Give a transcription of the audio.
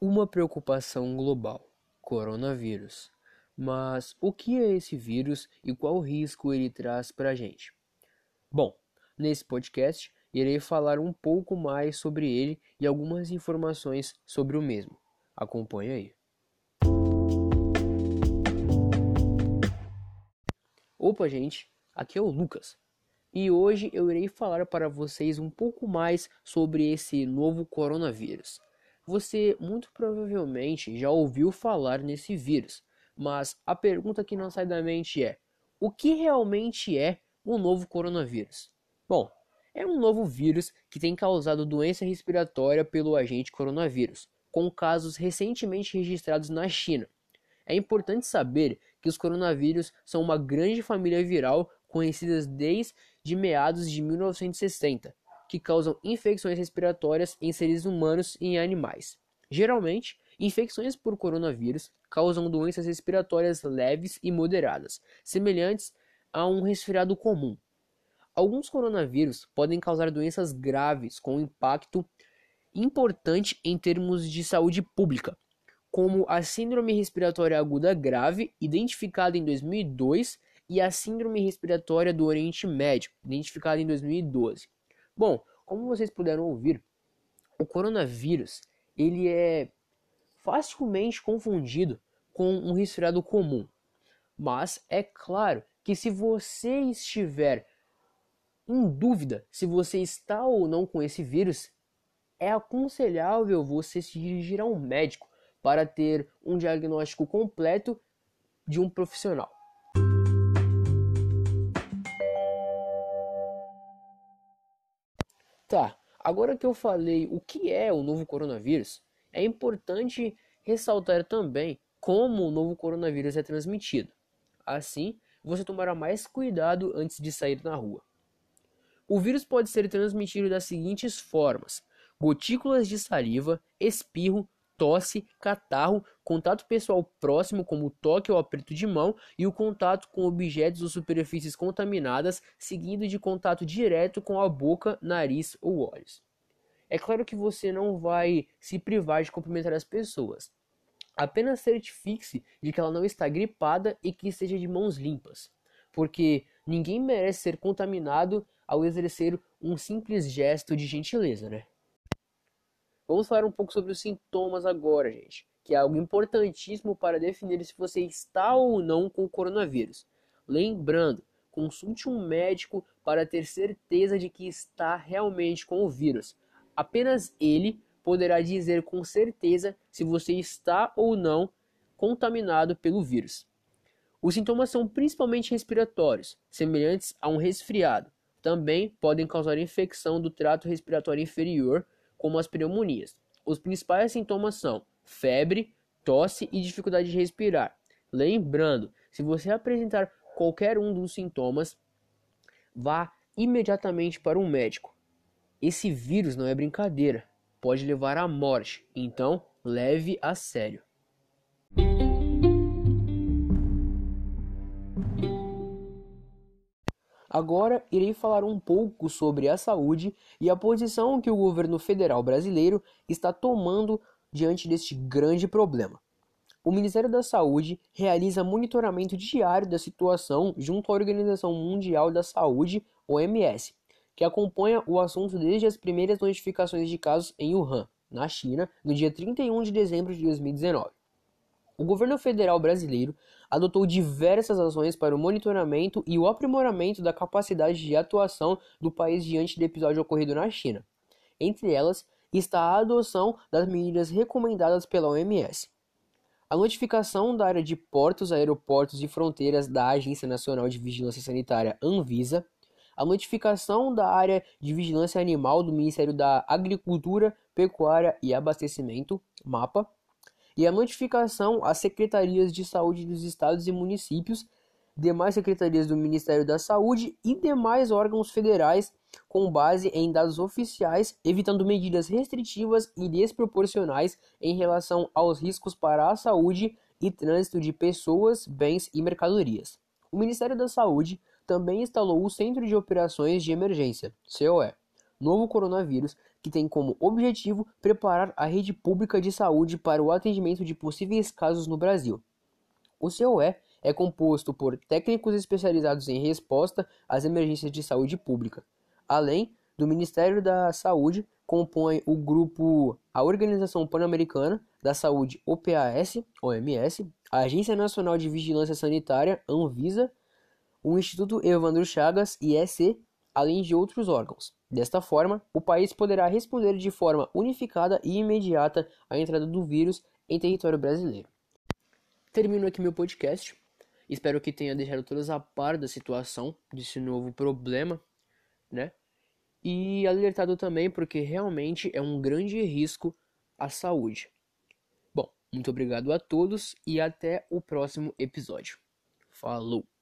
uma preocupação global: coronavírus. Mas o que é esse vírus e qual risco ele traz para a gente? Bom, nesse podcast irei falar um pouco mais sobre ele e algumas informações sobre o mesmo. Acompanhe aí. Opa, gente, aqui é o Lucas e hoje eu irei falar para vocês um pouco mais sobre esse novo coronavírus. Você muito provavelmente já ouviu falar nesse vírus, mas a pergunta que não sai da mente é: o que realmente é o novo coronavírus? Bom, é um novo vírus que tem causado doença respiratória pelo agente coronavírus, com casos recentemente registrados na China. É importante saber que os coronavírus são uma grande família viral conhecida desde meados de 1960 que causam infecções respiratórias em seres humanos e em animais. Geralmente, infecções por coronavírus causam doenças respiratórias leves e moderadas, semelhantes a um resfriado comum. Alguns coronavírus podem causar doenças graves com impacto importante em termos de saúde pública, como a Síndrome Respiratória Aguda Grave, identificada em 2002, e a Síndrome Respiratória do Oriente Médio, identificada em 2012. Bom, como vocês puderam ouvir, o coronavírus ele é facilmente confundido com um resfriado comum. Mas é claro que se você estiver em dúvida se você está ou não com esse vírus, é aconselhável você se dirigir a um médico para ter um diagnóstico completo de um profissional. Tá, agora que eu falei o que é o novo coronavírus, é importante ressaltar também como o novo coronavírus é transmitido. Assim, você tomará mais cuidado antes de sair na rua. O vírus pode ser transmitido das seguintes formas: gotículas de saliva, espirro, tosse, catarro, contato pessoal próximo, como toque ou aperto de mão, e o contato com objetos ou superfícies contaminadas, seguido de contato direto com a boca, nariz ou olhos. É claro que você não vai se privar de cumprimentar as pessoas. Apenas certifique-se de que ela não está gripada e que esteja de mãos limpas, porque ninguém merece ser contaminado ao exercer um simples gesto de gentileza, né? Vamos falar um pouco sobre os sintomas agora, gente, que é algo importantíssimo para definir se você está ou não com o coronavírus. Lembrando, consulte um médico para ter certeza de que está realmente com o vírus. Apenas ele poderá dizer com certeza se você está ou não contaminado pelo vírus. Os sintomas são principalmente respiratórios, semelhantes a um resfriado. Também podem causar infecção do trato respiratório inferior, como as pneumonias. Os principais sintomas são febre, tosse e dificuldade de respirar. Lembrando, se você apresentar qualquer um dos sintomas, vá imediatamente para um médico. Esse vírus não é brincadeira, pode levar à morte, então leve a sério. Agora irei falar um pouco sobre a saúde e a posição que o governo federal brasileiro está tomando diante deste grande problema. O Ministério da Saúde realiza monitoramento diário da situação junto à Organização Mundial da Saúde, OMS, que acompanha o assunto desde as primeiras notificações de casos em Wuhan, na China, no dia 31 de dezembro de 2019. O governo federal brasileiro adotou diversas ações para o monitoramento e o aprimoramento da capacidade de atuação do país diante do episódio ocorrido na China. Entre elas está a adoção das medidas recomendadas pela OMS. A notificação da área de portos, aeroportos e fronteiras da Agência Nacional de Vigilância Sanitária Anvisa, a notificação da área de vigilância animal do Ministério da Agricultura, Pecuária e Abastecimento, MAPA, e a notificação às secretarias de saúde dos estados e municípios, demais secretarias do Ministério da Saúde e demais órgãos federais com base em dados oficiais, evitando medidas restritivas e desproporcionais em relação aos riscos para a saúde e trânsito de pessoas, bens e mercadorias. O Ministério da Saúde também instalou o Centro de Operações de Emergência, COE, novo coronavírus, que tem como objetivo preparar a rede pública de saúde para o atendimento de possíveis casos no Brasil. O COE é composto por técnicos especializados em resposta às emergências de saúde pública. Além do Ministério da Saúde, compõe o grupo a Organização Pan-Americana da Saúde OPAS, OMS, a Agência Nacional de Vigilância Sanitária, Anvisa, o Instituto Evandro Chagas, IEC, além de outros órgãos. Desta forma, o país poderá responder de forma unificada e imediata à entrada do vírus em território brasileiro. Termino aqui meu podcast. Espero que tenha deixado todas a par da situação desse novo problema, né? E alertado também porque realmente é um grande risco à saúde. Bom, muito obrigado a todos e até o próximo episódio. Falou!